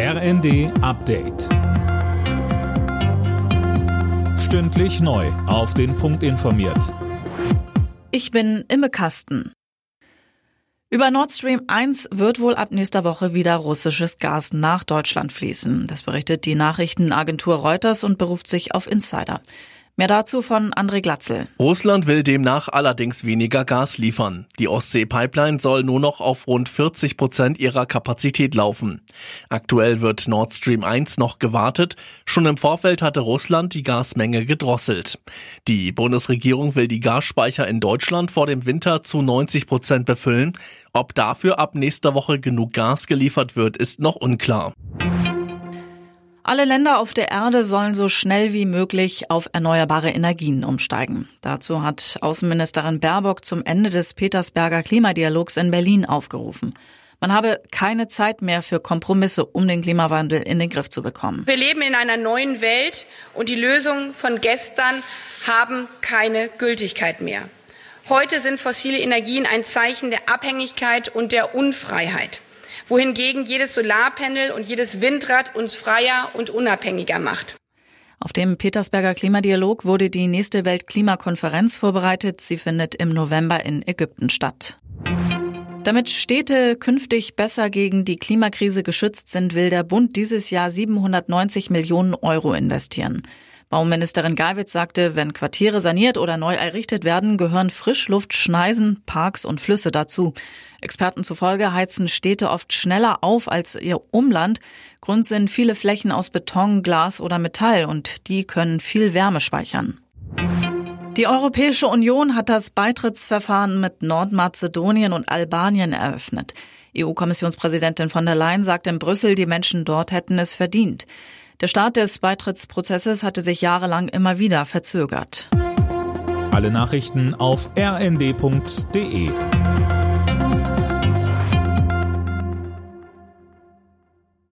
RND Update. Stündlich neu. Auf den Punkt informiert. Ich bin Imme Kasten. Über Nord Stream 1 wird wohl ab nächster Woche wieder russisches Gas nach Deutschland fließen. Das berichtet die Nachrichtenagentur Reuters und beruft sich auf Insider. Mehr dazu von André Glatzel. Russland will demnach allerdings weniger Gas liefern. Die Ostsee-Pipeline soll nur noch auf rund 40 Prozent ihrer Kapazität laufen. Aktuell wird Nord Stream 1 noch gewartet. Schon im Vorfeld hatte Russland die Gasmenge gedrosselt. Die Bundesregierung will die Gasspeicher in Deutschland vor dem Winter zu 90 Prozent befüllen. Ob dafür ab nächster Woche genug Gas geliefert wird, ist noch unklar. Alle Länder auf der Erde sollen so schnell wie möglich auf erneuerbare Energien umsteigen. Dazu hat Außenministerin Baerbock zum Ende des Petersberger Klimadialogs in Berlin aufgerufen. Man habe keine Zeit mehr für Kompromisse, um den Klimawandel in den Griff zu bekommen. Wir leben in einer neuen Welt und die Lösungen von gestern haben keine Gültigkeit mehr. Heute sind fossile Energien ein Zeichen der Abhängigkeit und der Unfreiheit wohingegen jedes Solarpanel und jedes Windrad uns freier und unabhängiger macht. Auf dem Petersberger Klimadialog wurde die nächste Weltklimakonferenz vorbereitet. Sie findet im November in Ägypten statt. Damit Städte künftig besser gegen die Klimakrise geschützt sind, will der Bund dieses Jahr 790 Millionen Euro investieren. Bauministerin Geiwitz sagte, wenn Quartiere saniert oder neu errichtet werden, gehören Frischluft, Schneisen, Parks und Flüsse dazu. Experten zufolge heizen Städte oft schneller auf als ihr Umland. Grund sind viele Flächen aus Beton, Glas oder Metall und die können viel Wärme speichern. Die Europäische Union hat das Beitrittsverfahren mit Nordmazedonien und Albanien eröffnet. EU-Kommissionspräsidentin von der Leyen sagt in Brüssel, die Menschen dort hätten es verdient. Der Start des Beitrittsprozesses hatte sich jahrelang immer wieder verzögert. Alle Nachrichten auf rnd.de